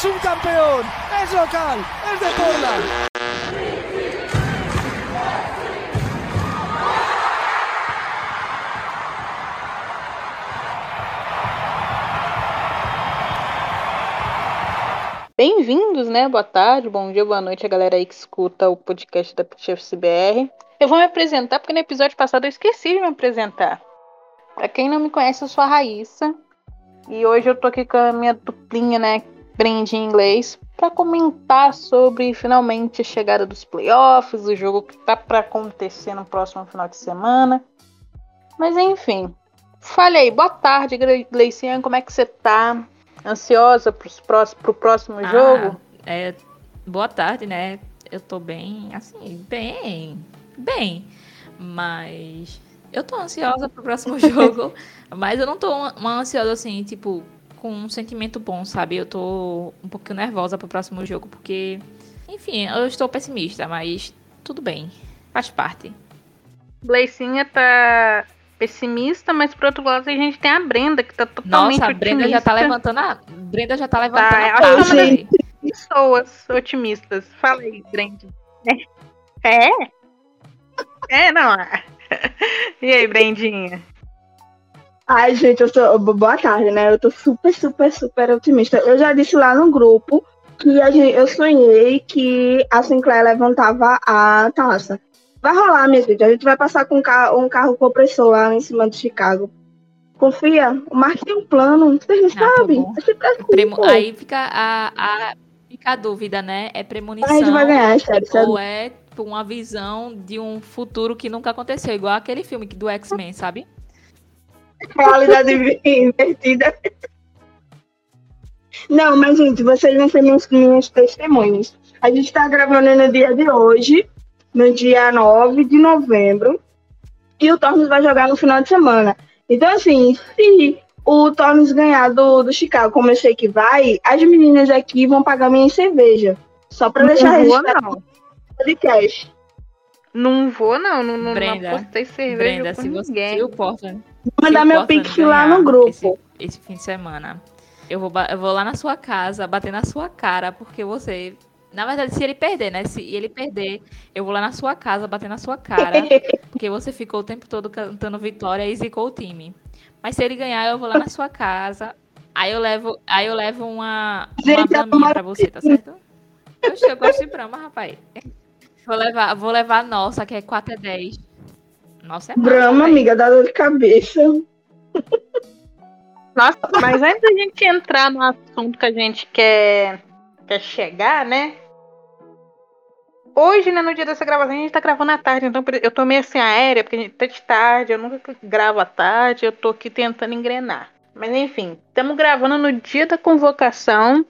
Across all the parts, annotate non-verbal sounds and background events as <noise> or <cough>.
¡Somos un campeón! ¡Es local! ¡Es de Portland! Bem-vindos, né? Boa tarde, bom dia, boa noite a galera aí que escuta o podcast da CBR. Eu vou me apresentar porque no episódio passado eu esqueci de me apresentar. Pra quem não me conhece, eu sou a Raíssa. E hoje eu tô aqui com a minha duplinha, né? Em inglês, para comentar sobre finalmente a chegada dos playoffs, o jogo que tá para acontecer no próximo final de semana. Mas enfim, falei, boa tarde, Gleician, como é que você tá? Ansiosa pro próximo, pro próximo ah, jogo? É, boa tarde, né? Eu tô bem, assim, bem, bem, mas eu tô ansiosa pro próximo <laughs> jogo, mas eu não tô uma ansiosa assim, tipo, com um sentimento bom, sabe? Eu tô um pouquinho nervosa pro próximo jogo, porque, enfim, eu estou pessimista, mas tudo bem, faz parte. Bleicinha tá pessimista, mas por outro lado a gente tem a Brenda, que tá totalmente Nossa, a Brenda já tá levantando a... Brenda já tá levantando tá, a taça. pessoas otimistas. Fala aí, Brenda. É? É, é não. <laughs> E aí, Brendinha? Ai, gente, eu sou. Boa tarde, né? Eu tô super, super, super otimista. Eu já disse lá no grupo que a gente, eu sonhei que a Sinclair levantava a taça. Vai rolar, minha gente. A gente vai passar com um carro, um carro compressor lá em cima de Chicago. Confia, o Mark tem um plano, vocês não ah, sabem. Premo... Aí fica a, a, fica a dúvida, né? É premonição a gente vai ganhar, sério, ou é uma visão de um futuro que nunca aconteceu, igual aquele filme do X-Men, sabe? Realidade invertida. Não, mas, gente, vocês vão ser minhas, minhas testemunhas. A gente está gravando no dia de hoje, no dia 9 de novembro, e o Torres vai jogar no final de semana. Então, assim, se o Torres ganhar do, do Chicago, como eu sei que vai, as meninas aqui vão pagar minha cerveja. Só para deixar registrado no podcast. Não vou, não. Não, não, Brenda, não apostei cerveja Brenda, com se ninguém. Você, Portland, mandar meu pix lá no grupo. Esse, esse, fim de semana. Eu vou, eu vou lá na sua casa, bater na sua cara, porque você. Na verdade, se ele perder, né? Se ele perder, eu vou lá na sua casa, bater na sua cara. <laughs> porque você ficou o tempo todo cantando vitória e zicou o time. Mas se ele ganhar, eu vou lá na sua casa. Aí eu levo, aí eu levo uma, uma braminha pra você, tá certo? Eu, eu gosto de brama, rapaz. Vou levar, vou levar a nossa, que é 4 a 10. Nossa, é Brama, amiga, dá dor de cabeça. Nossa, mas antes da gente entrar no assunto que a gente quer, quer chegar, né? Hoje, né, no dia dessa gravação, a gente tá gravando à tarde, então eu tô meio assim aérea, porque a gente tá de tarde, eu nunca gravo à tarde, eu tô aqui tentando engrenar. Mas enfim, estamos gravando no dia da convocação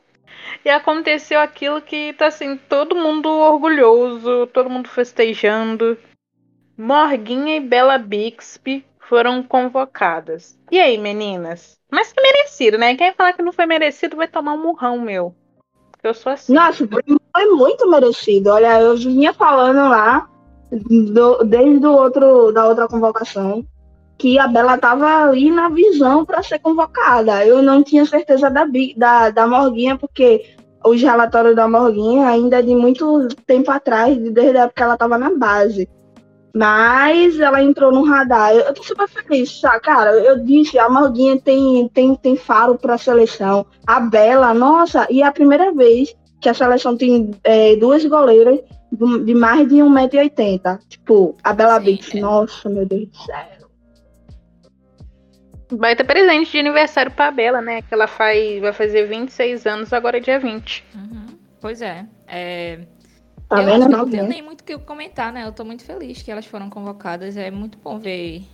e aconteceu aquilo que tá assim, todo mundo orgulhoso, todo mundo festejando. Morguinha e Bela Bixby foram convocadas. E aí, meninas? Mas que merecido, né? Quem falar que não foi merecido vai tomar um murrão meu. Eu sou assim. Nossa, foi muito merecido. Olha, eu vinha falando lá, do, desde o outro, da outra convocação, que a Bela estava ali na visão para ser convocada. Eu não tinha certeza da, da, da Morguinha, porque os relatórios da Morguinha ainda é de muito tempo atrás, desde a época que ela estava na base. Mas ela entrou no radar. Eu, eu tô super feliz, sabe? Cara, eu disse, a Morguinha tem, tem, tem faro pra seleção. A Bela, nossa, e é a primeira vez que a seleção tem é, duas goleiras de mais de 1,80m. Tipo, a Bela Bix, é. nossa, meu Deus do céu. Vai ter presente de aniversário pra Bela, né? Que ela faz, vai fazer 26 anos agora é dia 20. Uhum. Pois é. é Tá eu não tenho nem muito o que comentar, né? Eu tô muito feliz que elas foram convocadas. É muito bom ver.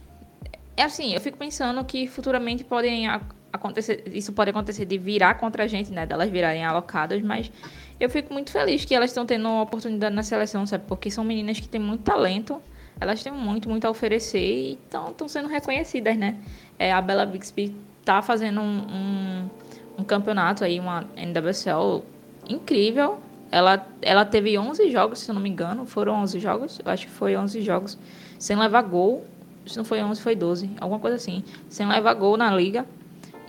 É assim, eu fico pensando que futuramente podem acontecer. Isso pode acontecer de virar contra a gente, né? Delas virarem alocadas, mas eu fico muito feliz que elas estão tendo uma oportunidade na seleção, sabe? Porque são meninas que têm muito talento. Elas têm muito, muito a oferecer e estão sendo reconhecidas, né? É, a Bella Bixby tá fazendo um, um, um campeonato aí, uma NWSL incrível ela, ela teve 11 jogos, se eu não me engano. Foram 11 jogos? Eu acho que foi 11 jogos. Sem levar gol. Se não foi 11, foi 12. Alguma coisa assim. Sem levar gol na liga.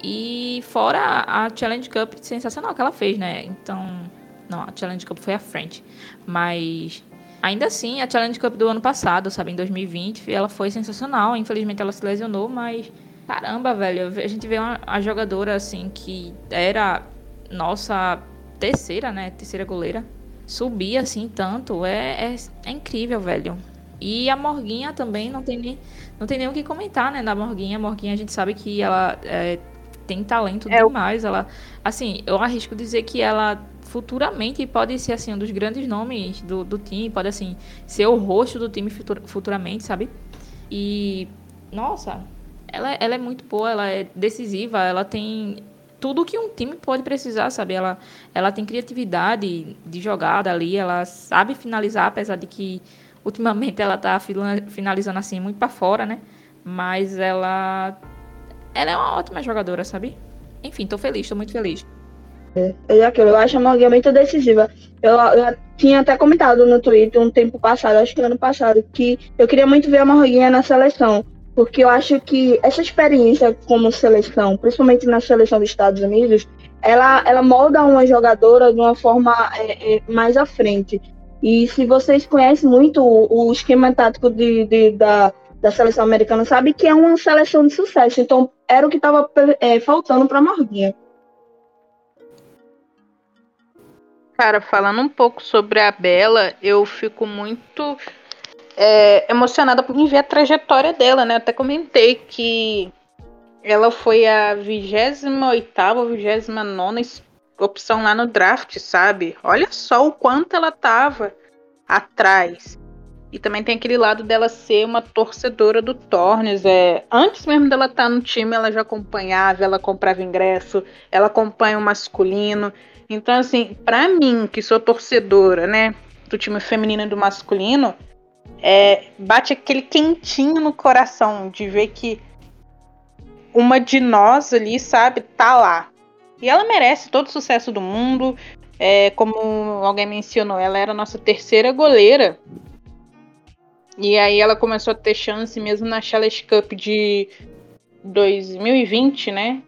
E fora a Challenge Cup sensacional que ela fez, né? Então, não, a Challenge Cup foi a frente. Mas ainda assim, a Challenge Cup do ano passado, sabe, em 2020, ela foi sensacional. Infelizmente ela se lesionou, mas caramba, velho, a gente vê uma a jogadora assim que era nossa terceira, né? Terceira goleira. Subir assim tanto é, é, é incrível, velho. E a Morguinha também não tem nem, não tem nem o que comentar, né? Da Morguinha. A Morguinha a gente sabe que ela é, tem talento é demais. Ela, assim, eu arrisco dizer que ela futuramente pode ser assim um dos grandes nomes do, do time, pode assim ser o rosto do time futur, futuramente, sabe? E nossa, ela, ela é muito boa, ela é decisiva, ela tem tudo que um time pode precisar, sabe? Ela, ela tem criatividade de jogada ali, ela sabe finalizar, apesar de que ultimamente ela tá finalizando assim muito para fora, né? Mas ela ela é uma ótima jogadora, sabe? Enfim, tô feliz, tô muito feliz. É, é aquilo, eu acho a Morgan muito decisiva. Eu, eu, tinha até comentado no Twitter um tempo passado, acho que ano passado, que eu queria muito ver a Morguinha na seleção porque eu acho que essa experiência como seleção, principalmente na seleção dos Estados Unidos, ela, ela molda uma jogadora de uma forma é, é, mais à frente. E se vocês conhecem muito o, o esquema tático de, de, da, da seleção americana, sabe que é uma seleção de sucesso. Então, era o que estava é, faltando para a Morguinha. Cara, falando um pouco sobre a Bela, eu fico muito é, emocionada em ver a trajetória dela, né? Até comentei que ela foi a 28 ou 29 opção lá no draft, sabe? Olha só o quanto ela tava atrás. E também tem aquele lado dela ser uma torcedora do Tornes. É, antes mesmo dela estar tá no time, ela já acompanhava, ela comprava ingresso, ela acompanha o masculino. Então, assim, para mim, que sou torcedora, né, do time feminino e do masculino, é, bate aquele quentinho no coração de ver que uma de nós ali, sabe, tá lá. E ela merece todo o sucesso do mundo. É, como alguém mencionou, ela era a nossa terceira goleira. E aí ela começou a ter chance mesmo na Challenge Cup de 2020, né?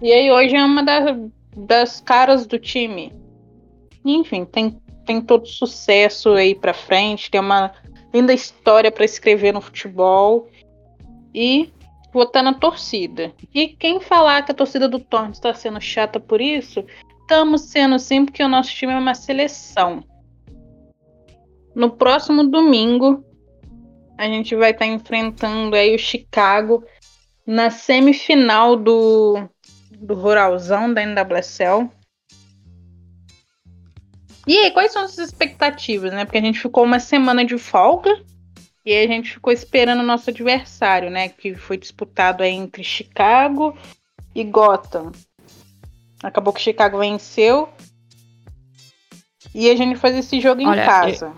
E aí hoje é uma das, das caras do time. Enfim, tem, tem todo sucesso aí pra frente, tem uma linda história para escrever no futebol e votar na torcida. E quem falar que a torcida do Torrent está sendo chata por isso, estamos sendo sim, porque o nosso time é uma seleção. No próximo domingo, a gente vai estar tá enfrentando aí o Chicago na semifinal do, do Ruralzão da NWSL. E aí, quais são as expectativas, né? Porque a gente ficou uma semana de folga e a gente ficou esperando o nosso adversário, né? Que foi disputado entre Chicago e Gotham. Acabou que Chicago venceu. E a gente faz esse jogo em Olha, casa.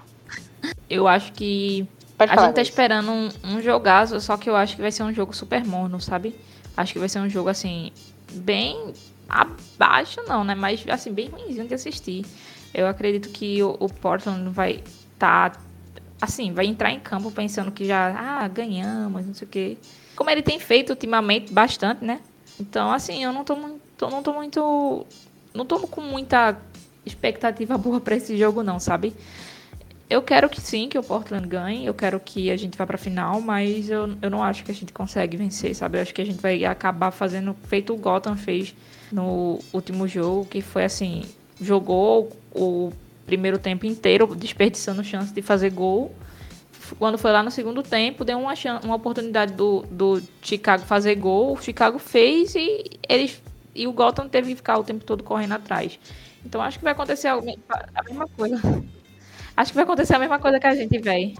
Eu, eu, acho que. Pode a gente tá isso. esperando um, um jogaço, só que eu acho que vai ser um jogo super morno, sabe? Acho que vai ser um jogo assim, bem abaixo, não, né? Mas assim, bem ruimzinho de assistir. Eu acredito que o, o Portland vai estar tá, assim, vai entrar em campo pensando que já, ah, ganhamos, não sei o quê. Como ele tem feito ultimamente bastante, né? Então, assim, eu não tô muito, não tô muito, não tô com muita expectativa <laughs> boa para esse jogo não, sabe? Eu quero que sim, que o Portland ganhe, eu quero que a gente vá para final, mas eu, eu não acho que a gente consegue vencer, sabe? Eu acho que a gente vai acabar fazendo feito o Gotham fez no último jogo, que foi assim, jogou o primeiro tempo inteiro desperdiçando chance de fazer gol. Quando foi lá no segundo tempo, deu uma, chance, uma oportunidade do, do Chicago fazer gol. O Chicago fez e eles e o Gotham teve que ficar o tempo todo correndo atrás. Então acho que vai acontecer a mesma coisa. <laughs> Acho que vai acontecer a mesma coisa que a gente, velho.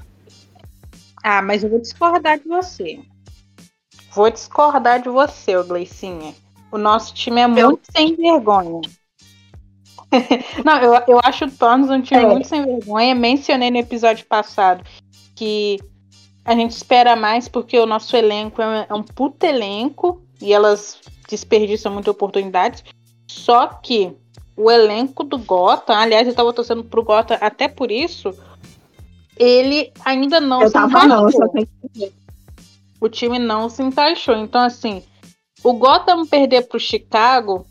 Ah, mas eu vou discordar de você. Vou discordar de você, Gleicinha. O nosso time é muito eu... sem vergonha. <laughs> Não, eu, eu acho o Thorns um time é. muito sem vergonha. Mencionei no episódio passado que a gente espera mais porque o nosso elenco é, é um puto elenco e elas desperdiçam muitas oportunidades. Só que o elenco do Gota, aliás, eu tava torcendo pro Gota até por isso, ele ainda não eu se encaixou. Não, o time não se encaixou. Então, assim, o Gotham perder pro Chicago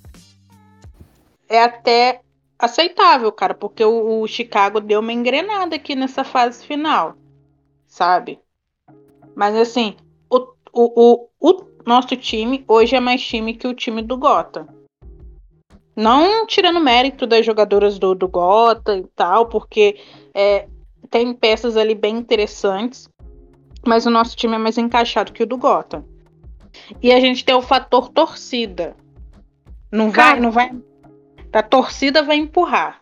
é até aceitável, cara, porque o, o Chicago deu uma engrenada aqui nessa fase final, sabe? Mas assim, o, o, o, o nosso time hoje é mais time que o time do Gotham. Não tirando mérito das jogadoras do, do Gota e tal, porque é, tem peças ali bem interessantes, mas o nosso time é mais encaixado que o do Gota. E a gente tem o fator torcida. Não vai, Cara, não vai. A torcida vai empurrar.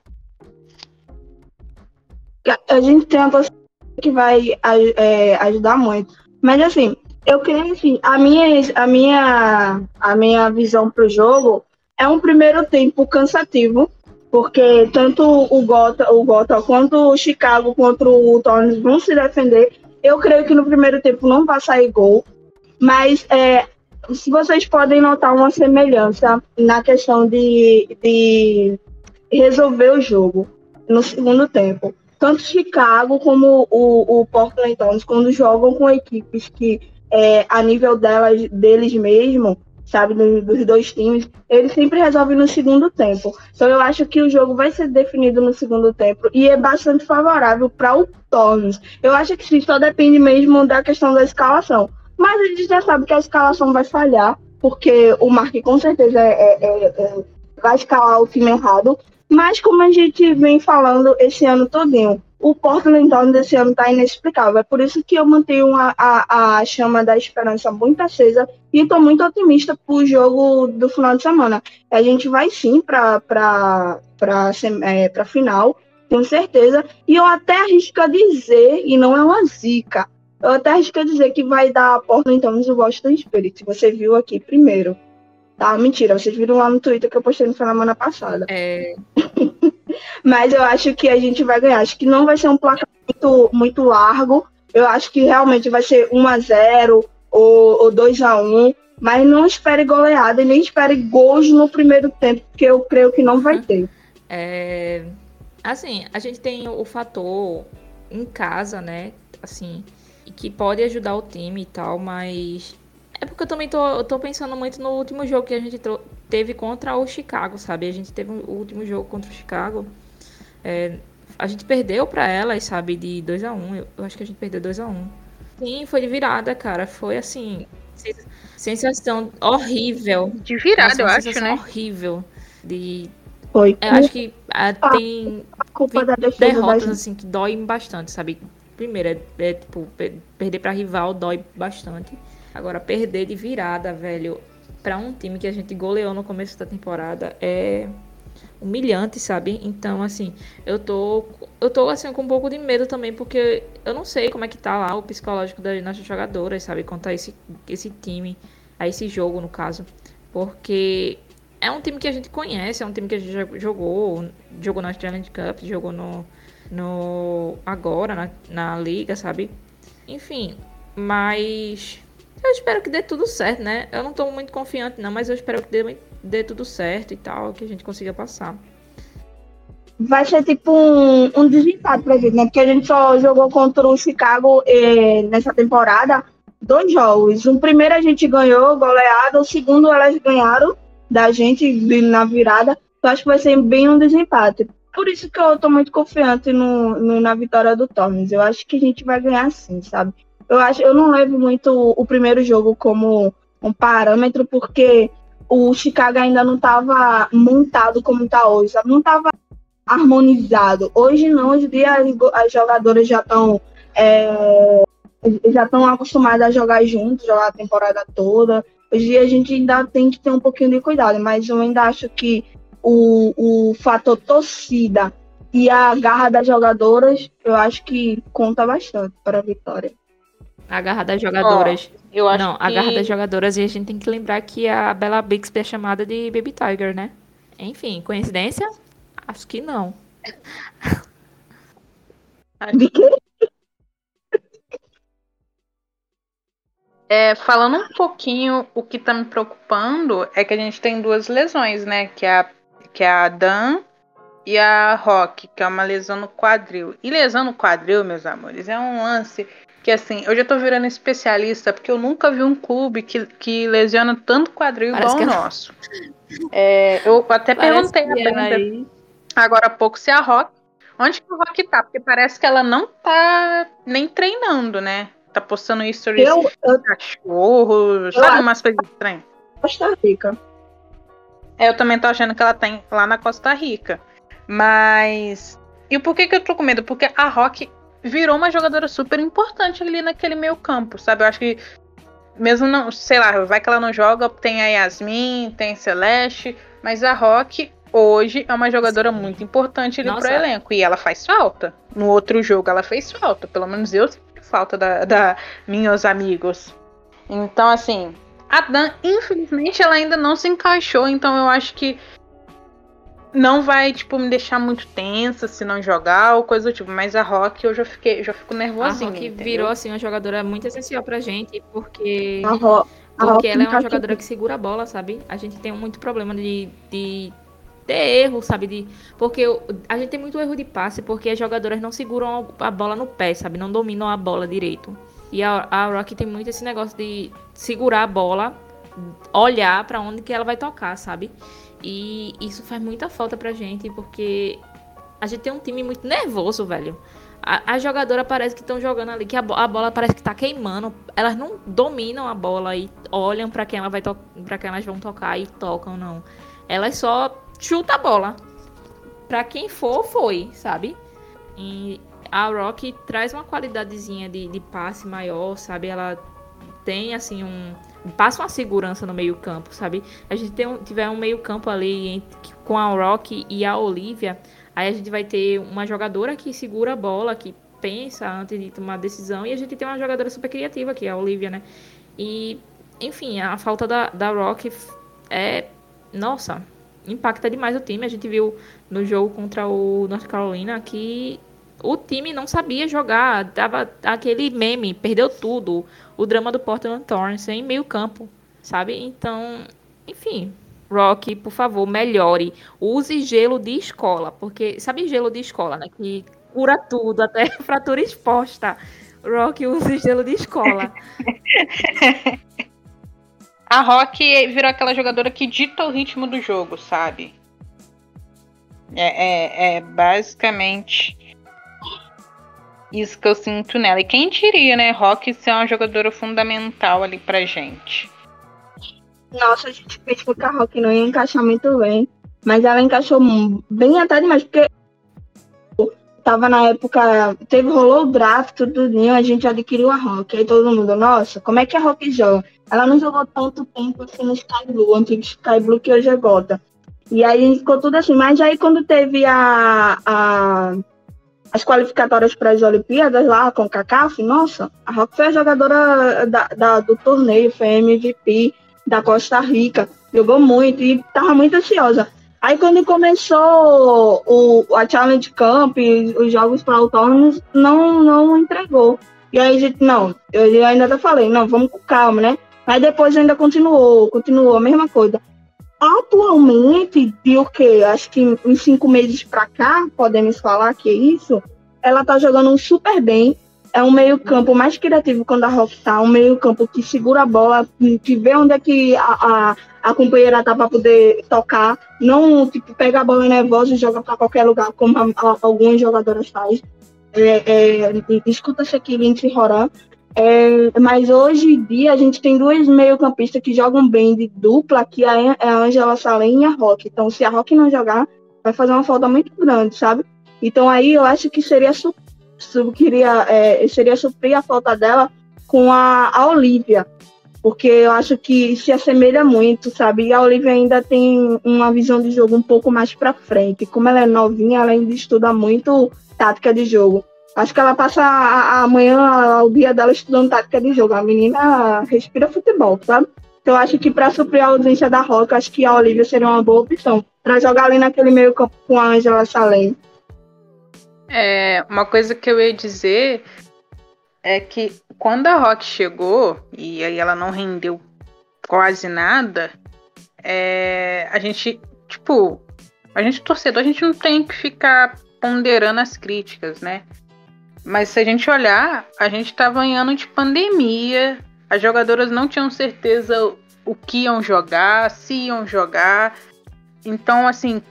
A gente tem uma torcida que vai é, ajudar muito. Mas assim, eu creio assim, a minha, a minha, a minha visão pro jogo é um primeiro tempo cansativo, porque tanto o Gota, o Gota quanto o Chicago contra o Torres vão se defender. Eu creio que no primeiro tempo não vai sair gol, mas é, vocês podem notar uma semelhança na questão de, de resolver o jogo no segundo tempo. Tanto Chicago como o, o Portland Thorns, quando jogam com equipes que, é, a nível delas, deles mesmo, sabe, dos dois times, ele sempre resolve no segundo tempo. Então eu acho que o jogo vai ser definido no segundo tempo e é bastante favorável para o Tornos. Eu acho que sim, só depende mesmo da questão da escalação. Mas a gente já sabe que a escalação vai falhar, porque o Mark com certeza é, é, é, é vai escalar o time errado. Mas como a gente vem falando esse ano todinho, o Portland Town desse ano está inexplicável. É por isso que eu mantenho a, a, a chama da esperança muito acesa e estou muito otimista para o jogo do final de semana. A gente vai sim para é, a final, tenho certeza. E eu até arrisco a dizer, e não é uma zica, eu até arrisco a dizer que vai dar a Portland Town do Boston Spirit. Você viu aqui primeiro. Tá, mentira, vocês viram lá no Twitter que eu postei no semana passada. É. <laughs> Mas eu acho que a gente vai ganhar. Acho que não vai ser um placar muito, muito largo. Eu acho que realmente vai ser 1 a 0 ou, ou 2 a 1 Mas não espere goleada e nem espere gols no primeiro tempo, porque eu creio que não vai ter. É, assim, a gente tem o fator em casa, né? Assim, que pode ajudar o time e tal, mas é porque eu também tô, eu tô pensando muito no último jogo que a gente teve contra o Chicago, sabe? A gente teve o último jogo contra o Chicago. É, a gente perdeu para elas, sabe, de 2 a 1 um. eu, eu, acho que a gente perdeu 2 a 1 um. Sim, foi de virada, cara. Foi assim. Sensação horrível. De virada, Nossa, eu acho, né? horrível. De. Foi. Eu acho que ah, tem. A culpa da derrotas, assim, que doem bastante, sabe? Primeiro, é, é tipo, perder para rival dói bastante. Agora, perder de virada, velho, para um time que a gente goleou no começo da temporada é humilhante, sabe? Então, assim, eu tô eu tô assim com um pouco de medo também porque eu não sei como é que tá lá o psicológico das nossas jogadoras, sabe, contra esse esse time, a esse jogo no caso, porque é um time que a gente conhece, é um time que a gente jogou, jogou na Challenge Cup, jogou no no agora na, na liga, sabe? Enfim, mas eu espero que dê tudo certo, né? Eu não tô muito confiante, não, mas eu espero que dê, dê tudo certo e tal, que a gente consiga passar. Vai ser tipo um, um desempate pra gente, né? Porque a gente só jogou contra o Chicago eh, nessa temporada dois jogos. O primeiro a gente ganhou, goleada, o segundo elas ganharam da gente na virada. Eu acho que vai ser bem um desempate. Por isso que eu tô muito confiante no, no na vitória do Torres. Eu acho que a gente vai ganhar sim, sabe? Eu acho, eu não levo muito o primeiro jogo como um parâmetro, porque o Chicago ainda não estava montado como está hoje, sabe? não estava harmonizado. Hoje não, hoje dia as jogadoras já estão é, já estão acostumadas a jogar juntos, jogar a temporada toda. Hoje a gente ainda tem que ter um pouquinho de cuidado, mas eu ainda acho que o, o fator torcida e a garra das jogadoras, eu acho que conta bastante para a vitória. A garra das jogadoras. Oh, eu acho Não, que... a garra das jogadoras e a gente tem que lembrar que a Bella Bixby é chamada de Baby Tiger, né? Enfim, coincidência? Acho que não. <laughs> De quê? É, falando um pouquinho, o que tá me preocupando é que a gente tem duas lesões, né? Que é a, que é a Dan e a Rock, que é uma lesão no quadril. E lesão no quadril, meus amores, é um lance que assim, eu já tô virando especialista, porque eu nunca vi um clube que, que lesiona tanto quadril Parece igual o nosso. É, eu até Parece perguntei a é Brenda aí. agora há pouco se a Rock. Onde que o Rock tá? Porque parece que ela não tá nem treinando, né? Tá postando stories Eu, eu de cachorro, sabe acho- umas coisas estranhas. Costa Rica. É, Eu também tô achando que ela tem lá na Costa Rica. Mas. E por que, que eu tô com medo? Porque a Rock virou uma jogadora super importante ali naquele meio campo, sabe? Eu acho que. Mesmo não, sei lá, vai que ela não joga, tem a Yasmin, tem a Celeste, mas a Rock hoje é uma jogadora muito importante ali Nossa. pro elenco. E ela faz falta. No outro jogo ela fez falta. Pelo menos eu senti falta da, da meus amigos. Então, assim, a Dan, infelizmente, ela ainda não se encaixou, então eu acho que não vai, tipo, me deixar muito tensa se não jogar ou coisa do tipo. Mas a Rock eu já fiquei, já fico A nervosinha. Rock entendeu? virou assim uma jogadora muito essencial pra gente, porque A Ro- a Porque Rock ela é uma jogadora que segura a bola, sabe? A gente tem muito problema de, de ter erro, sabe? De, porque a gente tem muito erro de passe, porque as jogadoras não seguram a bola no pé, sabe? Não dominam a bola direito. E a, a Rock tem muito esse negócio de segurar a bola, olhar pra onde que ela vai tocar, sabe? E isso faz muita falta pra gente, porque a gente tem um time muito nervoso, velho. A, a jogadora parece que estão jogando ali, que a, a bola parece que tá queimando. Elas não dominam a bola e olham pra quem ela vai para quem elas vão tocar e tocam, não. Elas só chutam a bola. Pra quem for, foi, sabe? E a Rock traz uma qualidadezinha de, de passe maior, sabe? Ela tem assim um passa uma segurança no meio campo, sabe? A gente tem tiver um meio campo ali entre- com a Rock e a Olivia, aí a gente vai ter uma jogadora que segura a bola, que pensa antes de tomar decisão, e a gente tem uma jogadora super criativa, que é a Olivia, né? E, enfim, a falta da, da Rock é, nossa, impacta demais o time. A gente viu no jogo contra o North Carolina que o time não sabia jogar, tava aquele meme, perdeu tudo, o drama do Portland Thorns em meio campo, sabe? Então, enfim, Rock, por favor, melhore. Use gelo de escola, porque sabe gelo de escola, né? Que cura tudo, até <laughs> fratura exposta. Rock, use gelo de escola. <laughs> A Rock virou aquela jogadora que dita o ritmo do jogo, sabe? É, é, é basicamente isso que eu sinto nela. E quem diria, né? Rock ser uma jogadora fundamental ali pra gente. Nossa, a gente pensou que a Rock não ia encaixar muito bem. Mas ela encaixou bem até demais, porque tava na época, teve, rolou o draft, tudinho, a gente adquiriu a Rock. Aí todo mundo, nossa, como é que a Rock joga? Ela não jogou tanto tempo assim no Sky Blue, antigo Sky Blue que hoje é Gota. E aí ficou tudo assim, mas aí quando teve a, a- as qualificatórias para as Olimpíadas lá com o CACAF, nossa, a Rock foi a jogadora da, da- do torneio, foi MVP da Costa Rica, jogou muito e tava muito ansiosa. Aí quando começou o, a Challenge Camp, os jogos para autônomos, não, não entregou. E aí a gente, não, eu ainda falei, não, vamos com calma, né? Mas depois ainda continuou, continuou, a mesma coisa. Atualmente, de o quê? Acho que uns cinco meses pra cá, podemos falar que é isso, ela tá jogando super bem. É um meio-campo mais criativo quando a Rock tá, um meio-campo que segura a bola, que vê onde é que a, a, a companheira tá para poder tocar, não tipo, pega a bola nervosa e joga para qualquer lugar, como a, a, algumas jogadoras fazem. É, é, escuta Shaquille e Roran. É, mas hoje em dia a gente tem duas meio-campistas que jogam bem de dupla, que é a Angela Salem e a Rock. Então, se a Rock não jogar, vai fazer uma falta muito grande, sabe? Então aí eu acho que seria su su queria, é, seria suprir a falta dela com a, a Olivia. Porque eu acho que se assemelha muito, sabe? E a Olivia ainda tem uma visão de jogo um pouco mais pra frente. Como ela é novinha, ela ainda estuda muito tática de jogo. Acho que ela passa a- a- amanhã, o dia dela, estudando tática de jogo. A menina respira futebol, sabe? Então, acho que para suprir a ausência da Roca, acho que a Olivia seria uma boa opção. Para jogar ali naquele meio campo com a Angela Salem. É, uma coisa que eu ia dizer é que quando a Rock chegou, e aí ela não rendeu quase nada, é, a gente, tipo, a gente torcedor, a gente não tem que ficar ponderando as críticas, né? Mas se a gente olhar, a gente estava em ano de pandemia, as jogadoras não tinham certeza o que iam jogar, se iam jogar. Então, assim,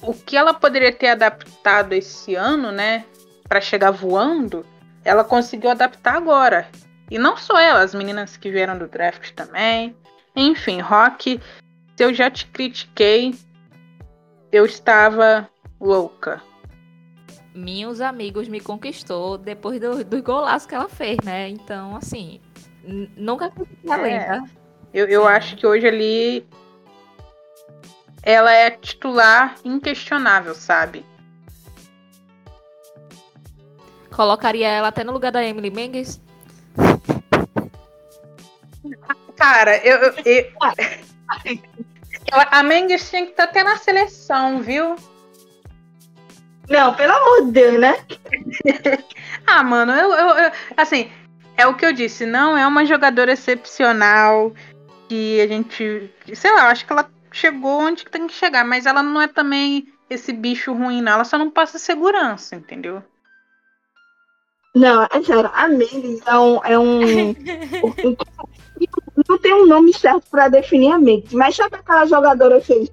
o que ela poderia ter adaptado esse ano, né, para chegar voando, ela conseguiu adaptar agora. E não só ela, as meninas que vieram do draft também. Enfim, Rock, se eu já te critiquei, eu estava louca. Meus amigos me conquistou depois do, do golaço que ela fez, né? Então, assim, nunca critiquei a lenda. Eu, eu acho que hoje ali ela é titular inquestionável, sabe? Colocaria ela até no lugar da Emily Mendes? Cara, eu. eu, eu... <laughs> a Mendes tinha que estar até na seleção, viu? Não, pelo amor de Deus, né? <laughs> ah, mano, eu, eu, eu, Assim, é o que eu disse, não é uma jogadora excepcional que a gente. Sei lá, acho que ela chegou onde tem que chegar, mas ela não é também esse bicho ruim, não. Ela só não passa segurança, entendeu? Não, é sério, a Mendes é um. É <laughs> um, não tem um nome certo para definir a Mendes, mas sabe aquela jogadora que,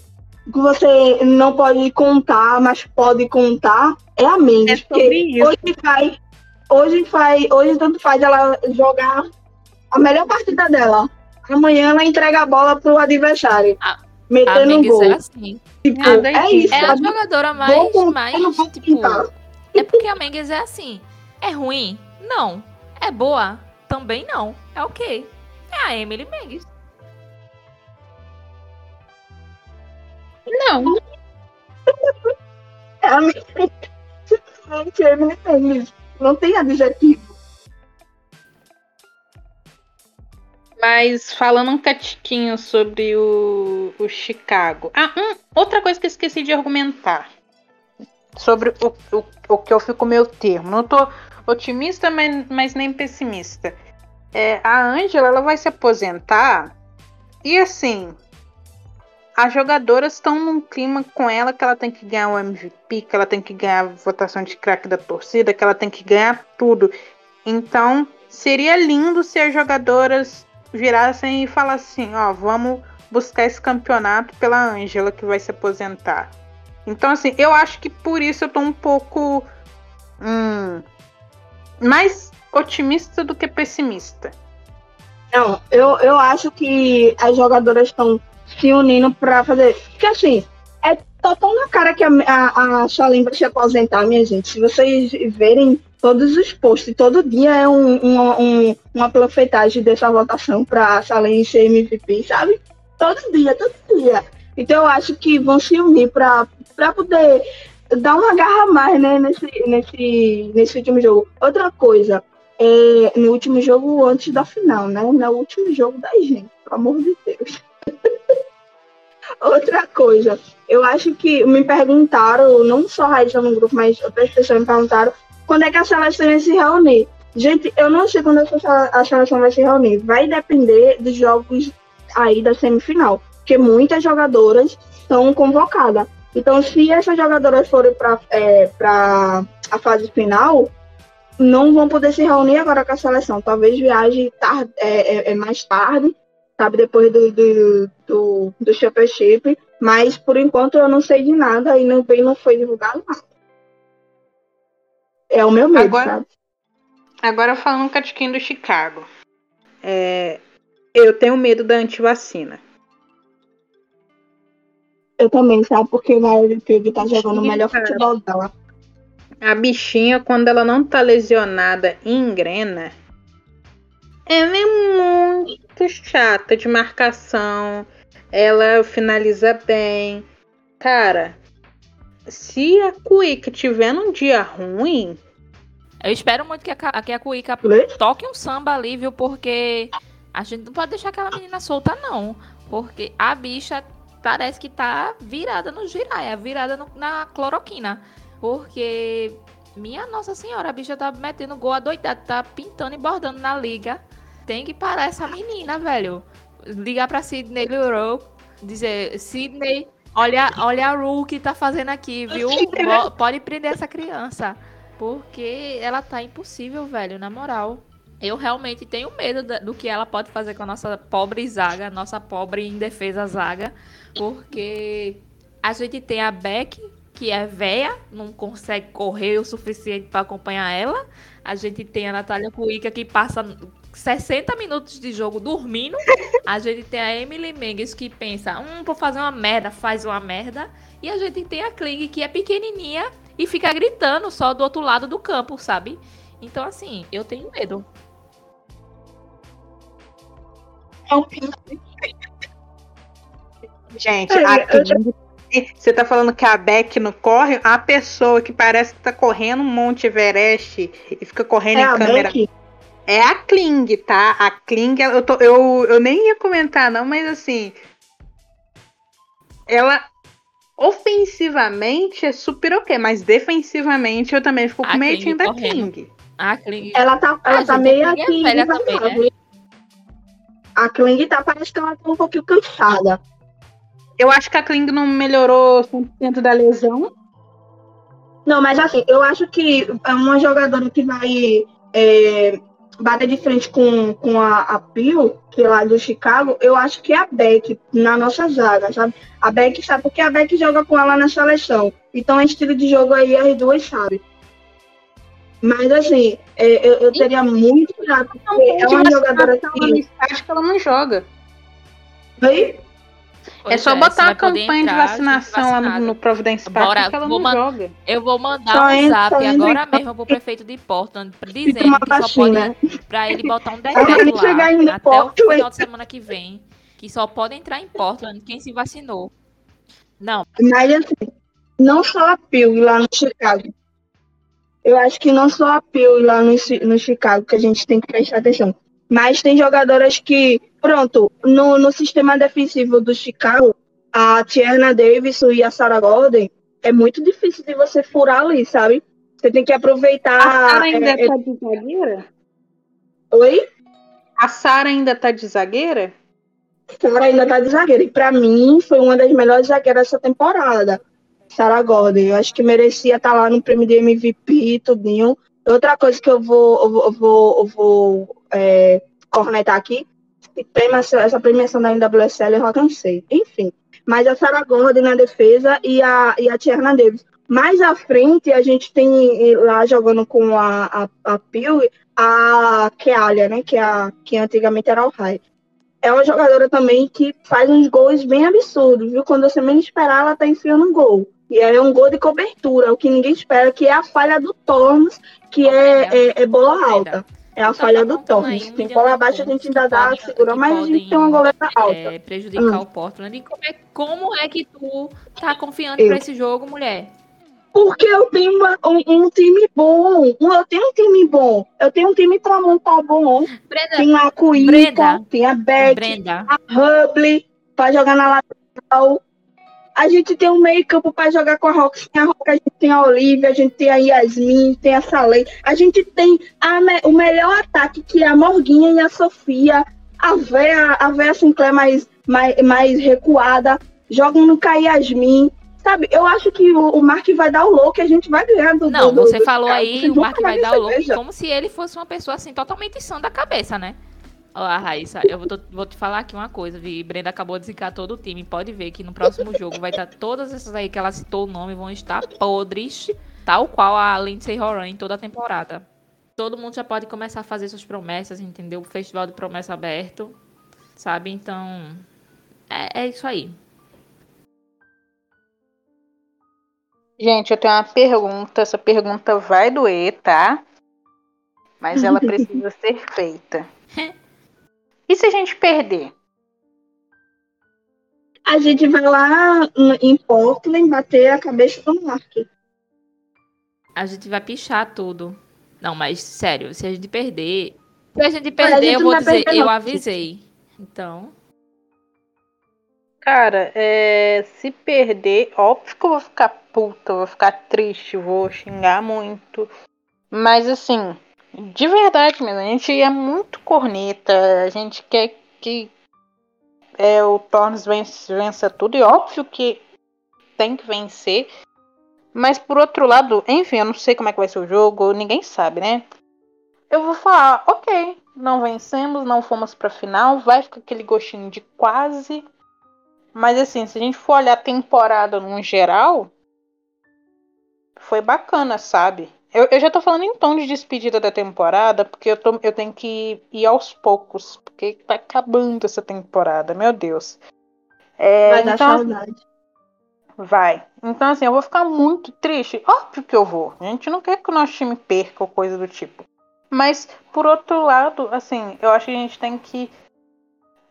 que você não pode contar, mas pode contar? É a Mendes. É porque isso. hoje faz. Hoje faz. Hoje tanto faz ela jogar a melhor partida dela. Amanhã ela entrega a bola pro adversário. A, metendo a gol. É, assim. tipo, é isso. É a jogadora mais. mais tipo, é porque a Mendes é assim. É ruim? Não. É boa? Também não. É ok. É a Emily Mendes. Não. é a Emily Mendes. Não tem adjetivo. Mas falando um catiquinho sobre o, o Chicago. Ah, um, outra coisa que eu esqueci de argumentar. Sobre o, o, o que eu fico meio termo. Não tô otimista, mas, mas nem pessimista. É, a Angela ela vai se aposentar e assim as jogadoras estão num clima com ela que ela tem que ganhar o MVP, que ela tem que ganhar a votação de craque da torcida, que ela tem que ganhar tudo. Então seria lindo se as jogadoras virassem e falassem, ó, vamos buscar esse campeonato pela Angela que vai se aposentar. Então assim, eu acho que por isso eu tô um pouco hum, mais otimista do que pessimista. Não, eu, eu acho que as jogadoras estão se unindo para fazer. Porque assim, é tão na cara que a, a, a Shalim vai se aposentar, minha gente. Se vocês verem todos os posts, todo dia é um, um, um uma profetagem dessa votação para a Shalim ser MVP, sabe? Todo dia, todo dia. Então eu acho que vão se unir para poder dar uma garra mais, né, nesse, nesse, nesse último jogo. Outra coisa, é, no último jogo antes da final, né? No último jogo da gente, pelo amor de Deus. Outra coisa, eu acho que me perguntaram, não só a no grupo, mas outras pessoas me perguntaram quando é que a seleção vai se reunir. Gente, eu não sei quando a seleção vai se reunir. Vai depender dos jogos aí da semifinal, porque muitas jogadoras estão convocadas. Então, se essas jogadoras forem para é, a fase final, não vão poder se reunir agora com a seleção. Talvez viaje tarde, é, é, é mais tarde, sabe, depois do, do, do, do Championship. Mas, por enquanto, eu não sei de nada e não, não foi divulgado nada. É o meu medo, agora, sabe? Agora, falando um catiquinho do Chicago. É, eu tenho medo da antivacina. Eu também, sabe? Porque o Mary Field tá jogando o melhor futebol dela. A bichinha, quando ela não tá lesionada engrena, ela é muito chata de marcação. Ela finaliza bem. Cara, se a Cuica tiver num dia ruim. Eu espero muito que a, que a Cuica toque um samba ali, viu? Porque a gente não pode deixar aquela menina solta, não. Porque a bicha parece que tá virada no giraia, virada no, na cloroquina. Porque, minha Nossa Senhora, a bicha tá metendo gol adoidado, tá pintando e bordando na liga. Tem que parar essa menina, velho. Ligar pra Sidney Leroux, dizer, Sidney, olha, olha a Ru que tá fazendo aqui, viu? <laughs> Pode prender essa criança. Porque ela tá impossível, velho, na moral. Eu realmente tenho medo do que ela pode fazer com a nossa pobre zaga, nossa pobre indefesa zaga, porque a gente tem a Beck, que é véia, não consegue correr o suficiente para acompanhar ela. A gente tem a Natália Cuica, que passa 60 minutos de jogo dormindo. A gente tem a Emily Menges, que pensa, hum, vou fazer uma merda, faz uma merda. E a gente tem a Kling, que é pequenininha e fica gritando só do outro lado do campo, sabe? Então, assim, eu tenho medo. É um Gente, é, aqui, você tá falando que a Beck não corre? A pessoa que parece que tá correndo um Monte Everest e fica correndo é em câmera. Beck? É a Kling, tá? A Kling, eu, tô, eu, eu nem ia comentar, não, mas assim. Ela ofensivamente é super ok, mas defensivamente eu também fico com medo da Kling. A Kling. Ela tá, ela ah, tá meio aqui. É também, né? A Kling tá, parece que ela tá um pouquinho cansada. Eu acho que a Kling não melhorou 100% da lesão. Não, mas assim, eu acho que é uma jogadora que vai é, bater de frente com, com a, a Pio, que é lá do Chicago, eu acho que é a Beck na nossa zaga, sabe? A Beck sabe porque a Beck joga com ela na seleção. Então é estilo de jogo aí as duas sabem. Mas assim, é, eu, eu teria muito cuidado, porque é uma jogadora que. Acho que ela não joga. Oi? É só é, botar a campanha de vacinação lá no, no Providence Park Bora, que ela não joga. Eu vou mandar só um zap agora mesmo pro prefeito de Portland dizendo que só pode pra ele botar um <laughs> decreto lá até o final de semana que vem que só pode entrar em Portland quem se vacinou. Não. Mas assim, não só a Pil lá no Chicago. Eu acho que não só a Pil lá no, no Chicago que a gente tem que prestar atenção. Mas tem jogadoras que Pronto, no, no sistema defensivo do Chicago, a Tierna Davis e a Sarah Gordon, é muito difícil de você furar ali, sabe? Você tem que aproveitar. A Sarah ainda é, tá de zagueira? Oi? A Sarah ainda tá de zagueira? Sarah ainda tá de zagueira. E pra mim, foi uma das melhores zagueiras dessa temporada. Sarah Gordon. Eu acho que merecia estar tá lá no prêmio de MVP tudinho. Outra coisa que eu vou, eu vou, eu vou, é, cornetar aqui premiação, essa premiação da NWSL eu alcancei. Enfim. Mas a Sarah Gordon na defesa e a, e a Tierna Davis. Mais à frente, a gente tem lá jogando com a, a, a Pil, a Kealia, né? Que, é a, que antigamente era o High. É uma jogadora também que faz uns gols bem absurdos, viu? Quando você menos esperar, ela tá enfiando um gol. E é um gol de cobertura, o que ninguém espera, que é a falha do Tornos, que é, é, é bola alta. É a falha do Torres. Tem bola abaixo, a gente ainda dá, segura, mas a gente tem uma goleira alta. É, prejudicar hum. o Portland. E como é, como é que tu tá confiando pra esse jogo, mulher? Porque eu tenho uma, um, um, time bom. Eu tenho um time bom. Eu tenho um time pra montar bom. Brenda, tem a Cuíca, tem a Beck, Brenda. a Hubble pra jogar na lateral. A gente tem um meio campo para jogar com a. Tem a Rox, a gente tem a Olivia, a gente tem a Yasmin, tem a Salei. A gente tem a, o melhor ataque, que é a Morguinha e a Sofia. A Vera, a Vera Sinclair mais, mais, mais recuada. Jogam no Yasmin. Sabe, eu acho que o, o Mark vai dar o louco e a gente vai ganhar do Não, do, você do, falou aí, o Mark vai dar o louco como se ele fosse uma pessoa assim, totalmente sã da cabeça, né? Ó, Raíssa, eu vou, vou, te falar aqui uma coisa, vi. Brenda acabou de zicar todo o time. Pode ver que no próximo jogo vai estar todas essas aí que ela citou o nome vão estar podres, tal qual a Lindsay Horan em toda a temporada. Todo mundo já pode começar a fazer suas promessas, entendeu? O festival de promessa aberto, sabe? Então, é, é isso aí. Gente, eu tenho uma pergunta. Essa pergunta vai doer, tá? Mas ela <laughs> precisa ser feita. <laughs> E se a gente perder? A gente vai lá em Portland bater a cabeça do Mark. A gente vai pichar tudo. Não, mas sério, se a gente perder. Se a gente perder, a gente eu vou dizer, eu avisei. Então. Cara, é, se perder, óbvio que eu vou ficar puta, vou ficar triste, vou xingar muito. Mas assim, de verdade mesmo, a gente é muito corneta, a gente quer que é, o Tornes vença, vença tudo, e óbvio que tem que vencer. Mas por outro lado, enfim, eu não sei como é que vai ser o jogo, ninguém sabe, né? Eu vou falar, ok, não vencemos, não fomos pra final, vai ficar aquele gostinho de quase. Mas assim, se a gente for olhar a temporada no geral, foi bacana, sabe? Eu, eu já tô falando em tom de despedida da temporada, porque eu, tô, eu tenho que ir aos poucos, porque tá acabando essa temporada, meu Deus. É, Vai dar então, saudade. Vai. Então, assim, eu vou ficar muito triste. Óbvio que eu vou. A gente não quer que o nosso time perca ou coisa do tipo. Mas, por outro lado, assim, eu acho que a gente tem que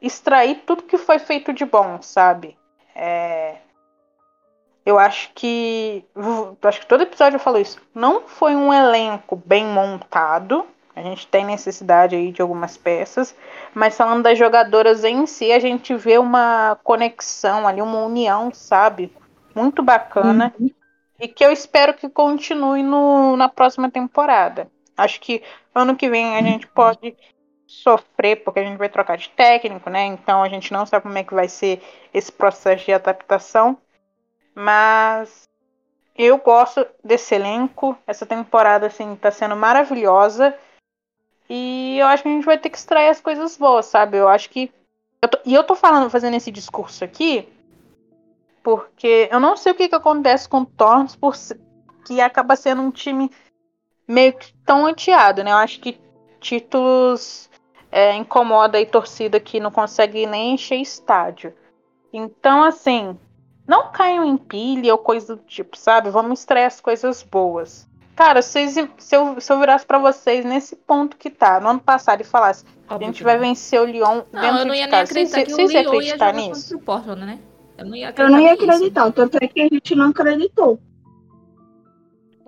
extrair tudo que foi feito de bom, sabe? É... Eu acho que. Acho que todo episódio eu falo isso. Não foi um elenco bem montado. A gente tem necessidade aí de algumas peças. Mas falando das jogadoras em si, a gente vê uma conexão ali, uma união, sabe? Muito bacana. E que eu espero que continue no, na próxima temporada. Acho que ano que vem a gente pode sofrer, porque a gente vai trocar de técnico, né? Então a gente não sabe como é que vai ser esse processo de adaptação. Mas eu gosto desse elenco. Essa temporada, assim, tá sendo maravilhosa. E eu acho que a gente vai ter que extrair as coisas boas, sabe? Eu acho que. eu tô- E eu tô falando, fazendo esse discurso aqui, porque eu não sei o que, que acontece com o Torns, por que acaba sendo um time meio que tão odiado, né? Eu acho que títulos é, incomoda a torcida que não consegue nem encher estádio. Então, assim, não caiam em pilha ou coisa do tipo, sabe? Vamos extrair as coisas boas. Cara, vocês- se, eu, se eu virasse pra vocês nesse ponto que tá, no ano passado, e falasse, a Óbvio gente que vai não. vencer o Lyon Não, dentro eu não de ia nem casa. Vocês, acreditar que o vocês iam acreditar nisso? né? Eu não ia Eu acreditar não ia nisso. acreditar, tanto é que a gente não acreditou.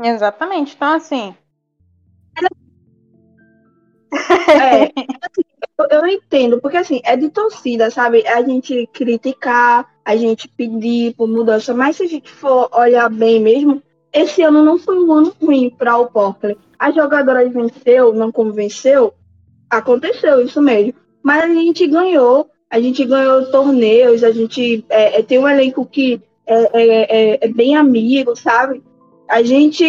Exatamente. Então, assim, <laughs> É, assim, eu, eu entendo, porque assim, é de torcida, sabe? A gente criticar, a gente pedir por mudança, mas se a gente for olhar bem mesmo, esse ano não foi um ano ruim para o Portland. As jogadoras venceu, não convenceu, aconteceu isso mesmo. Mas a gente ganhou, a gente ganhou torneios, a gente é, é, tem um elenco que é, é, é- é bem amigo, sabe? A gente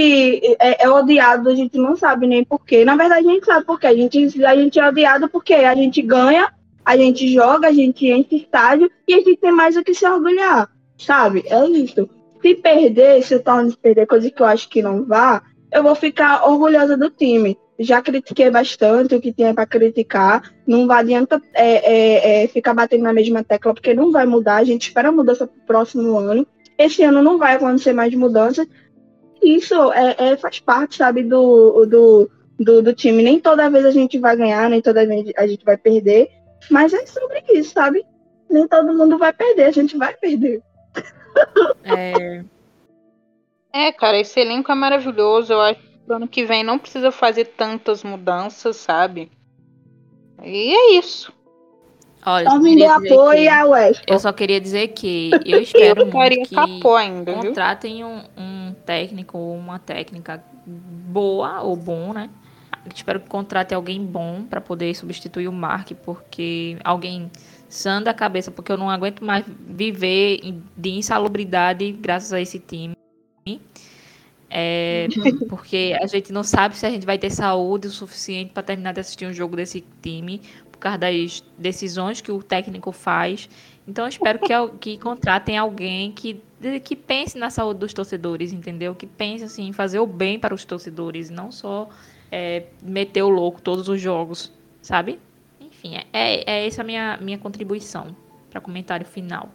é, é odiado, a gente não sabe nem porquê. Na verdade, a gente sabe porquê. A gente, a gente é odiado porque a gente ganha, a gente joga, a gente enche estádio e a gente tem mais o que se orgulhar, sabe? É isso. Se perder, se o Towns perder, coisa que eu acho que não vá, eu vou ficar orgulhosa do time. Já critiquei bastante o que tinha para criticar. Não adianta é, é, é, ficar batendo na mesma tecla, porque não vai mudar. A gente espera mudança para o próximo ano. Esse ano não vai acontecer mais mudanças isso é, é- faz parte, sabe, do, do, do, do time. Nem toda vez a gente vai ganhar, nem toda vez a gente vai perder, mas é sobre isso, sabe? Nem todo mundo vai perder, a gente vai perder. É, É, cara, esse elenco é maravilhoso. Eu acho que ano que vem não precisa fazer tantas mudanças, sabe? E é isso. Olha, a West. Eu só queria dizer que eu <laughs> espero Eu muito que ainda, contratem um, um técnico ou uma técnica boa ou bom, né? Eu espero que contrate alguém bom para poder substituir o Mark, porque alguém sã da cabeça, porque eu não aguento mais viver de insalubridade graças a esse time. É, porque a gente não sabe se a gente vai ter saúde o suficiente para terminar de assistir um jogo desse time, por causa das decisões que o técnico faz. Então espero que, que contratem alguém que, que pense na saúde dos torcedores, entendeu? Que pense assim, em fazer o bem para os torcedores, não só é, meter o louco todos os jogos, sabe? Enfim, é, é, é essa a minha, minha contribuição para comentário final.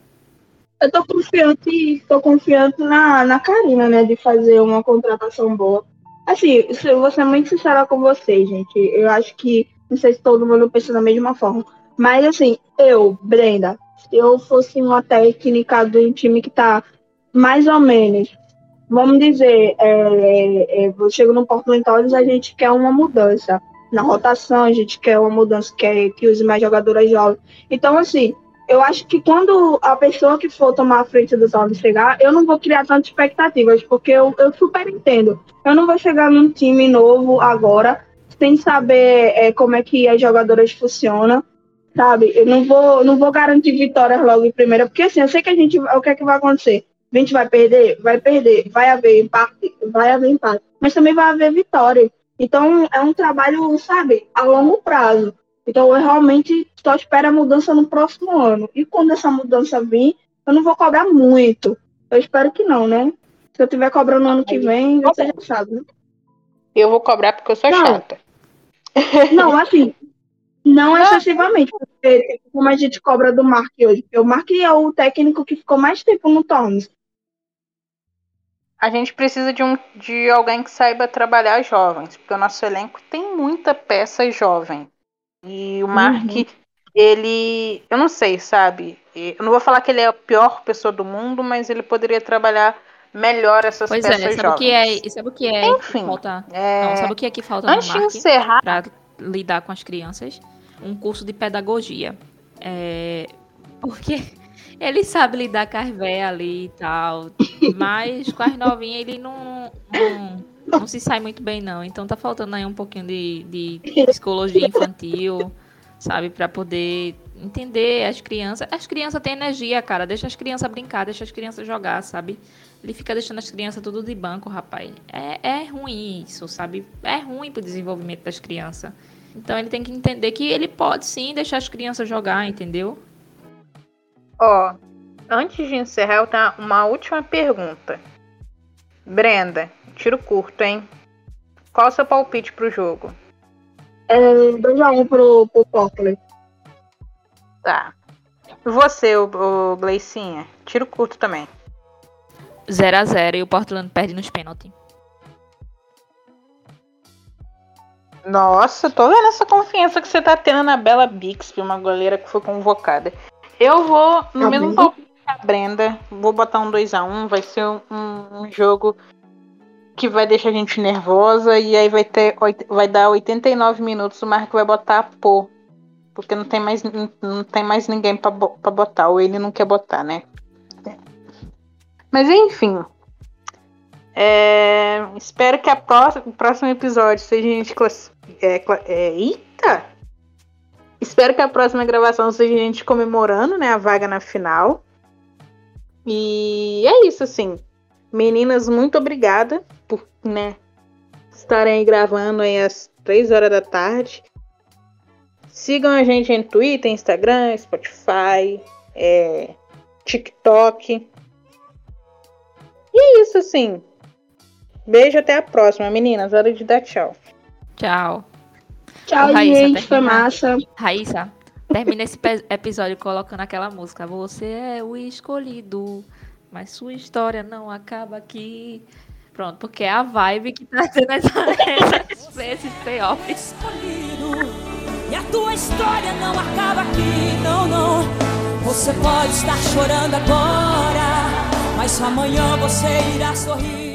Eu tô confiante, tô confiante na, na Karina, né, de fazer uma contratação boa. Assim, vou ser muito sincera com vocês, gente. Eu acho que, não sei se todo mundo pensa da mesma forma. Mas assim, eu, Brenda, se eu fosse uma técnica de um time que tá mais ou menos, vamos dizer, é, é, eu chego no Portland Toys, a gente quer uma mudança. Na rotação, a gente quer uma mudança, quer que use mais jogadoras jovens. Então, assim, eu acho que quando a pessoa que for tomar a frente do Towns chegar, eu não vou criar tantas expectativas, porque eu, eu super entendo. Eu não vou chegar num time novo agora, sem saber é, como é que as jogadoras funcionam, sabe? Eu não vou, não vou garantir vitórias logo em primeira, porque assim, eu sei que a gente, o que é que vai acontecer? A gente vai perder? Vai perder. Vai haver empate? Vai haver empate. Mas também vai haver vitória. Então, é um trabalho, sabe, a longo prazo. Então, eu realmente só espero a mudança no próximo ano. E quando essa mudança vir, eu não vou cobrar muito. Eu espero que não, né? Se eu tiver cobrando no ano que vem, você já sabe, né? Eu vou cobrar porque eu sou Não. chata. Não, assim, não excessivamente, porque tipo, como a gente cobra do Mark hoje, porque o Mark é o técnico que ficou mais tempo no Tornes. A gente precisa de, um, de alguém que saiba trabalhar jovens, porque o nosso elenco tem muita peça jovem. E o Mark, Uhum. ele. Eu não sei, sabe? Eu não vou falar que ele é a pior pessoa do mundo, mas ele poderia trabalhar melhor essas Pois peças é, sabe jovens. o que é, sabe o que é Enfim, que falta? É, Não, sabe o que é que falta Antes no de Mark encerrar, para lidar com as crianças? Um curso de pedagogia. É, porque <laughs> ele sabe lidar com as ali e tal, mas com as novinhas ele não, não, não se sai muito bem não. Então tá faltando aí um pouquinho de, de psicologia infantil, sabe, para poder entender as crianças. As crianças têm energia, cara. Deixa as crianças brincar, deixa as crianças jogar, sabe? Ele fica deixando as crianças tudo de banco, rapaz. É, é ruim isso, sabe? É ruim pro desenvolvimento das crianças. Então ele tem que entender que ele pode sim deixar as crianças jogar, entendeu? ó, antes de encerrar, eu tenho uma última pergunta. Brenda, tiro curto, hein? Qual o seu palpite pro jogo? É 2x1 pro, pro Portland. Tá. E Você, o, o Gleicinha? Tiro curto também. 0 a 0 e o Portland perde nos pênaltis. Nossa, tô vendo essa confiança que você tá tendo na Bela Bixby, uma goleira que foi convocada. Eu vou no Tá mesmo bem. palpite que a Brenda. Vou botar um 2x1. Vai ser um, um jogo que vai deixar a gente nervosa. E aí vai ter vai dar 89 minutos. O Marco vai botar pô. Porque não tem mais, não tem mais ninguém pra botar. Ou ele não quer botar, né? Mas enfim. É, espero que a próxima, o próximo episódio seja a gente class- é, é, eita! Espero que a próxima gravação seja a gente comemorando, né, a vaga na final. E é isso, assim. Meninas, muito obrigada por, né, estarem aí gravando aí às 3 horas da tarde. Sigam a gente em Twitter, Instagram, Spotify, é, TikTok. E é isso, assim. Beijo, até a próxima, meninas. Hora de dar tchau. Tchau. Tchau, Ô, Raíssa, gente. Foi massa. Raíssa, termina esse episódio colocando aquela música. Você é o escolhido, mas sua história não acaba aqui. Pronto, porque é a vibe que tá tendo essa, <laughs> essa, esses playoffs. E a tua história não acaba aqui, não, não. Você pode estar chorando agora, mas amanhã você irá sorrir.